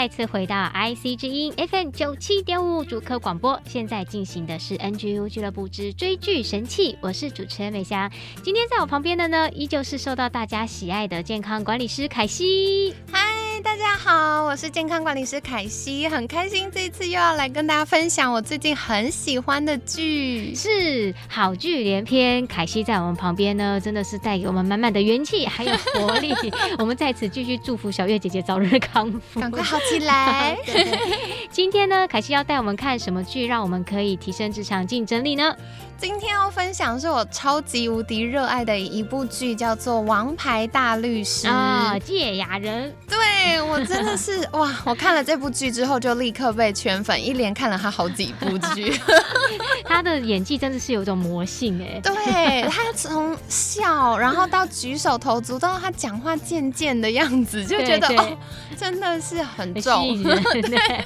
再次回到 IC 之音 FM 九七点五主客广播，现在进行的是 NGU 俱乐部之追剧神器，我是主持人美香。今天在我旁边的呢，依旧是受到大家喜爱的健康管理师凯西。嗨，大家好，我是健康管理师凯西，很开心这一次又要来跟大家分享我最近很喜欢的剧，是好剧连篇。凯西在我们旁边呢，真的是带给我们满满的元气还有活力。我们在此继续祝福小月姐姐早日康复，赶快好。起来！今天呢，凯西要带我们看什么剧，让我们可以提升职场竞争力呢？今天要分享是我超级无敌热爱的一部剧，叫做《王牌大律师》啊，堺雅人。对，我真的是 哇！我看了这部剧之后，就立刻被圈粉，一连看了他好几部剧。他的演技真的是有一种魔性哎。对，他从笑，然后到举手投足，到他讲话贱贱的样子，就觉得哦，真的是很重。对，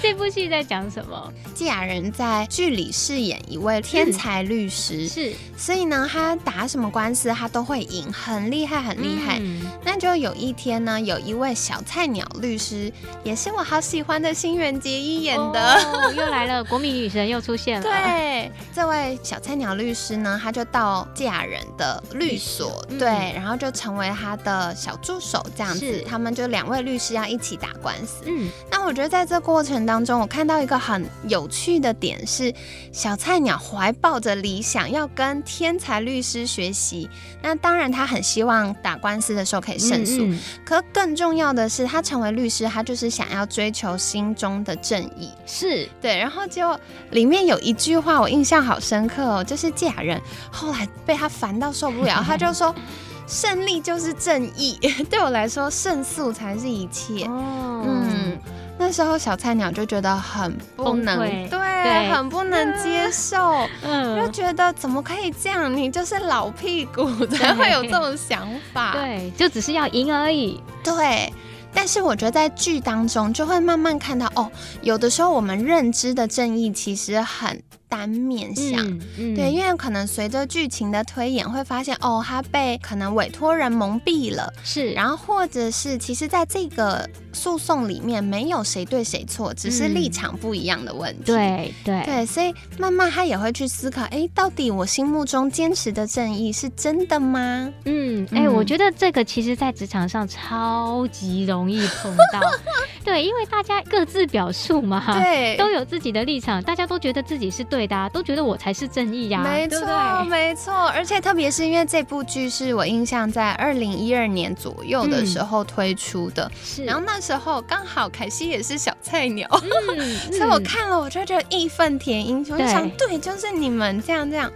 这部戏在讲什么？堺雅人在剧里饰演一位天才律师，是，所以呢，他打什么官司他都会赢，很厉害，很厉害。嗯、那就有一天呢，有一位小菜鸟律师，也是我好喜欢的新垣结衣演的，哦，又来了，国民女神又出现了。对，这位小菜鸟律师呢，他就到堺雅人的律所，嗯、对，然后就成为他的小助手，这样子，他们就两位律师要一起打官司。嗯，那我觉得在这过程当中，我看到一个很有趣的点是，小菜鸟怀抱着理想要跟天才律师学习，那当然他很希望打官司的时候可以胜诉。嗯嗯，可更重要的是，他成为律师，他就是想要追求心中的正义。是对，然后就里面有一句话我印象好深刻哦，就是堺雅人后来被他烦到受不了，他就说：“ 胜利就是正义，对我来说胜诉才是一切。”哦，嗯。那时候小菜鸟就觉得很不能，对，对很不能接受，嗯，就觉得怎么可以这样？你就是老屁股才会有这种想法，对，就只是要赢而已，对。但是我觉得在剧当中就会慢慢看到，哦，有的时候我们认知的正义其实很。单面相，嗯嗯、对，因为可能随着剧情的推演，会发现哦，他被可能委托人蒙蔽了，是，然后或者是其实在这个诉讼里面没有谁对谁错，只是立场不一样的问题，嗯、对对对，所以慢慢他也会去思考，哎，到底我心目中坚持的正义是真的吗？嗯，哎，我觉得这个其实在职场上超级容易碰到，对，因为大家各自表述嘛，对，都有自己的立场，大家都觉得自己是对。的、啊都觉得我才是正义呀，没错，没错。而且特别是因为这部剧是我印象在二零一二年左右的时候推出的，是。然后那时候刚好凯西也是小菜鸟，所以我看了我就觉得义愤填膺，我就想，对，就是你们这样这样。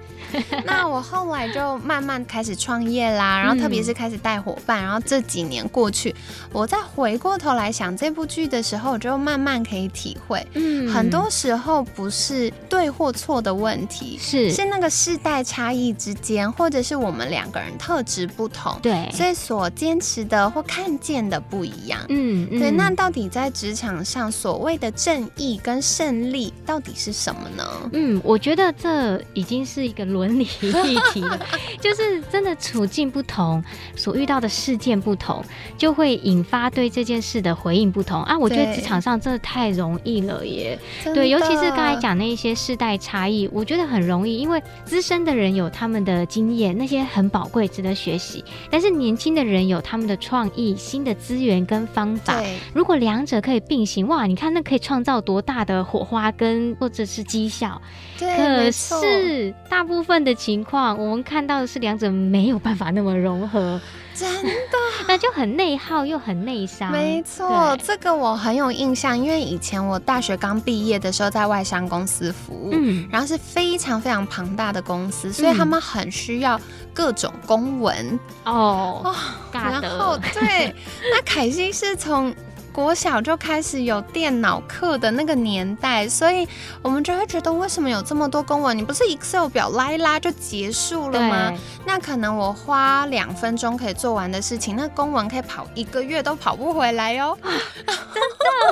那我后来就慢慢开始创业啦，然后特别是开始带伙伴，然后这几年过去，我再回过头来想这部剧的时候，我就慢慢可以体会，嗯，很多时候不是对或错的问题，是是那个世代差异之间，或者是我们两个人特质不同，对，所以所坚持的或看见的不一样，嗯，对。那到底在职场上所谓的正义跟胜利到底是什么呢？嗯，我觉得这已经是一个。伦理议题了，就是真的处境不同，所遇到的事件不同，就会引发对这件事的回应不同啊！我觉得职场上真的太容易了耶，对，对，尤其是刚才讲那一些世代差异，我觉得很容易，因为资深的人有他们的经验，那些很宝贵，值得学习；但是年轻的人有他们的创意、新的资源跟方法。对，如果两者可以并行，哇，你看那可以创造多大的火花跟或者是绩效？对，可是大部分。份的情况，我们看到的是两者没有办法那么融合，真的，那就很内耗又很内伤。没错，这个我很有印象，因为以前我大学刚毕业的时候在外商公司服务，嗯，然后是非常非常庞大的公司，所以他们很需要各种公文。哦，哦然后对，那凯西是从。国小就开始有电脑课的那个年代，所以我们就会觉得为什么有这么多公文？你不是 Excel 表拉一拉就结束了吗？那可能我花两分钟可以做完的事情，那公文可以跑一个月都跑不回来哟、哦。真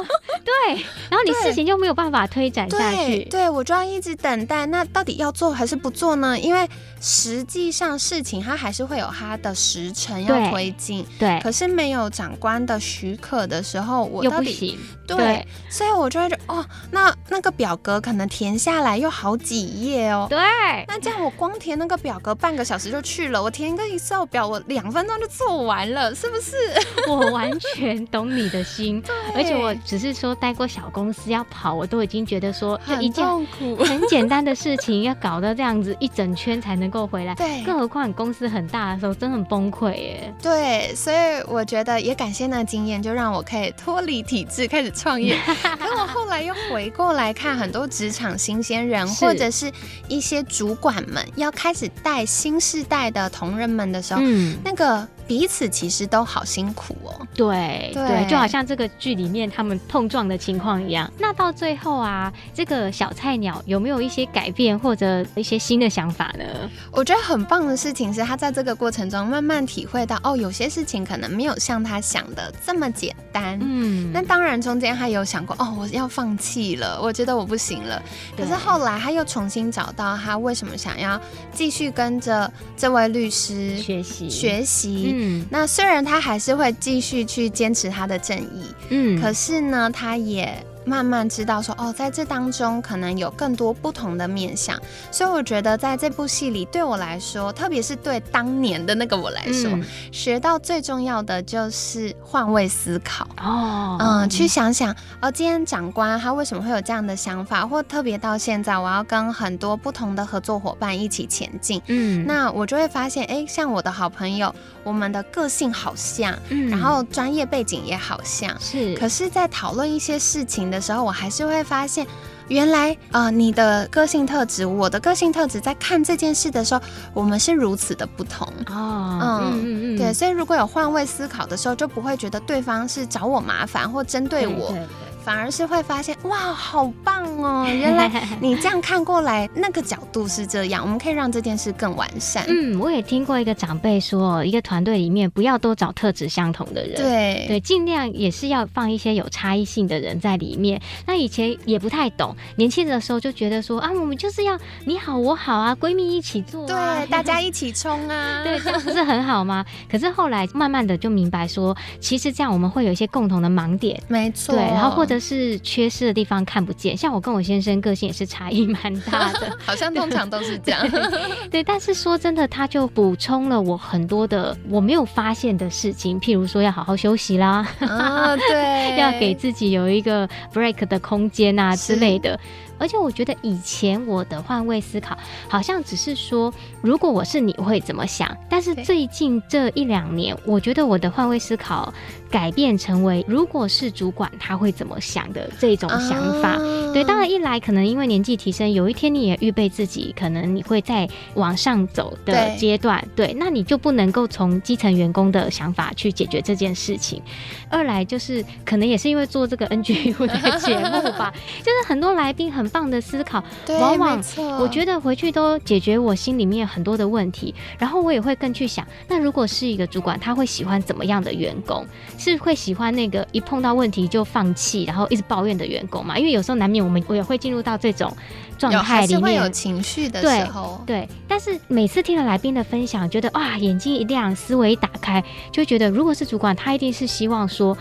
的，对。然后你事情就没有办法推展下去。对，对我就要一直等待。那到底要做还是不做呢？因为实际上事情它还是会有它的时程要推进。对。可是没有长官的许可的时候。我又不行，对，对，所以我就会觉得，哦，那那个表格可能填下来又好几页哦，对，那这样我光填那个表格半个小时就去了，我填一个 Excel 表，我两分钟就做完了，是不是？我完全懂你的心，而且我只是说待过小公司要跑，我都已经觉得说就一件很简单的事情要搞到这样子一整圈才能够回来，对，更何况你公司很大的时候，真的很崩溃耶。对，所以我觉得也感谢那个经验，就让我可以。脱离体制开始创业，可我后来又回过来看很多职场新鲜人，或者是一些主管们要开始带新世代的同仁们的时候，嗯，那个。彼此其实都好辛苦哦。对对，对，就好像这个剧里面他们碰撞的情况一样。那到最后啊，这个小菜鸟有没有一些改变或者一些新的想法呢？我觉得很棒的事情是他在这个过程中慢慢体会到，哦，有些事情可能没有像他想的这么简单。嗯，那当然中间他有想过，哦，我要放弃了，我觉得我不行了。可是后来他又重新找到他为什么想要继续跟着这位律师学习学习。嗯，那虽然他还是会继续去坚持他的正义，嗯，可是呢，他也。慢慢知道说哦，在这当中可能有更多不同的面向，所以我觉得在这部戏里，对我来说，特别是对当年的那个我来说，嗯、学到最重要的就是换位思考。哦，嗯，去想想哦，今天长官他为什么会有这样的想法，或特别到现在我要跟很多不同的合作伙伴一起前进，嗯，那我就会发现，哎，像我的好朋友，我们的个性好像，嗯，然后专业背景也好像是，可是，在讨论一些事情的。的时候，我还是会发现，原来呃，你的个性特质，我的个性特质，在看这件事的时候，我们是如此的不同哦。嗯嗯嗯，对，所以如果有换位思考的时候，就不会觉得对方是找我麻烦或针对我。对对对反而是会发现哇，好棒哦！原来你这样看过来，那个角度是这样，我们可以让这件事更完善。嗯，我也听过一个长辈说，一个团队里面不要多找特质相同的人，对对，尽量也是要放一些有差异性的人在里面。那以前也不太懂，年轻的时候就觉得说啊，我们就是要你好我好啊，闺蜜一起做啊，对，大家一起冲啊，对，这样不是很好吗？可是后来慢慢的就明白说，其实这样我们会有一些共同的盲点，没错，对，然后或者。是缺失的地方看不见，像我跟我先生个性也是差异蛮大的，好像通常都是这样。对，对，但是说真的，他就补充了我很多的我没有发现的事情，譬如说要好好休息啦，哦，对，要给自己有一个 break 的空间啊之类的。而且我觉得以前我的换位思考好像只是说，如果我是你会怎么想？但是最近这一两年，我觉得我的换位思考改变成为，如果是主管他会怎么想的这种想法。对，当然一来可能因为年纪提升，有一天你也预备自己，可能你会在往上走的阶段。对，那你就不能够从基层员工的想法去解决这件事情。二来就是可能也是因为做这个 NGU 的节目吧，就是很多来宾很。棒的思考，往往我觉得回去都解决我心里面很多的问题，然后我也会更去想，那如果是一个主管，他会喜欢怎么样的员工？是会喜欢那个一碰到问题就放弃，然后一直抱怨的员工嘛？因为有时候难免我们我也会进入到这种状态里面，会有情绪的时候对。对，但是每次听了来宾的分享，觉得哇，眼睛一亮，思维一打开，就觉得如果是主管，他一定是希望说。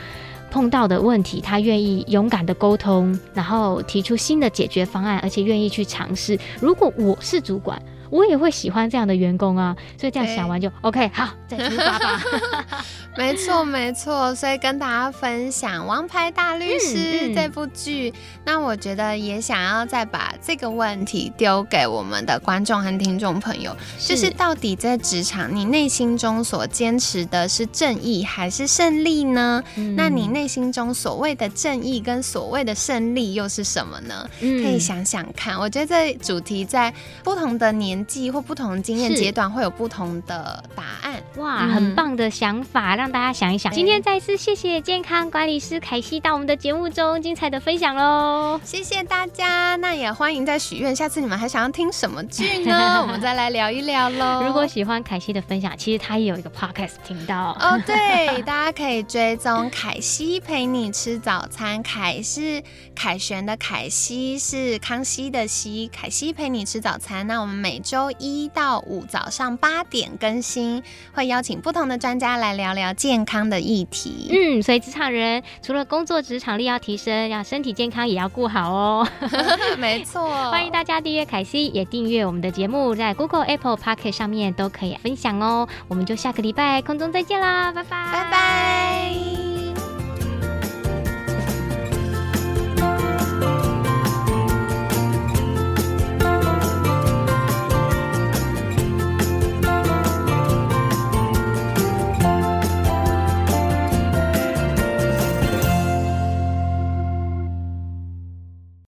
碰到的问题，他愿意勇敢的沟通，然后提出新的解决方案，而且愿意去尝试。如果我是主管，我也会喜欢这样的员工啊。所以这样想完就 OK，好，再出发吧。没错，没错，所以跟大家分享《王牌大律师》这部剧，那我觉得也想要再把这个问题丢给我们的观众和听众朋友，是就是到底在职场，你内心中所坚持的是正义还是胜利呢？嗯、那你内心中所谓的正义跟所谓的胜利又是什么呢？嗯、可以想想看。我觉得这主题在不同的年纪或不同的经验阶段会有不同的答案。哇，很棒的想法，让大家想一想。今天再次谢谢健康管理师凯西到我们的节目中精彩的分享喽！谢谢大家，那也欢迎再许愿，下次你们还想要听什么剧呢？我们再来聊一聊喽。如果喜欢凯西的分享，其实他也有一个 podcast 频道哦，对，大家可以追踪凯西陪你吃早餐。凯是凯旋的凯，西是康熙的熙，凯西陪你吃早餐。那我们每周一到五早上八点更新，会邀请不同的专家来聊聊健康的议题。嗯，所以职场人除了工作职场力要提升，要身体健康也要顾好哦。没错，欢迎大家订阅凯西，也订阅我们的节目，在 Google、Apple、Podcast 上面都可以分享哦。我们就下个礼拜空中再见啦，拜拜，拜拜。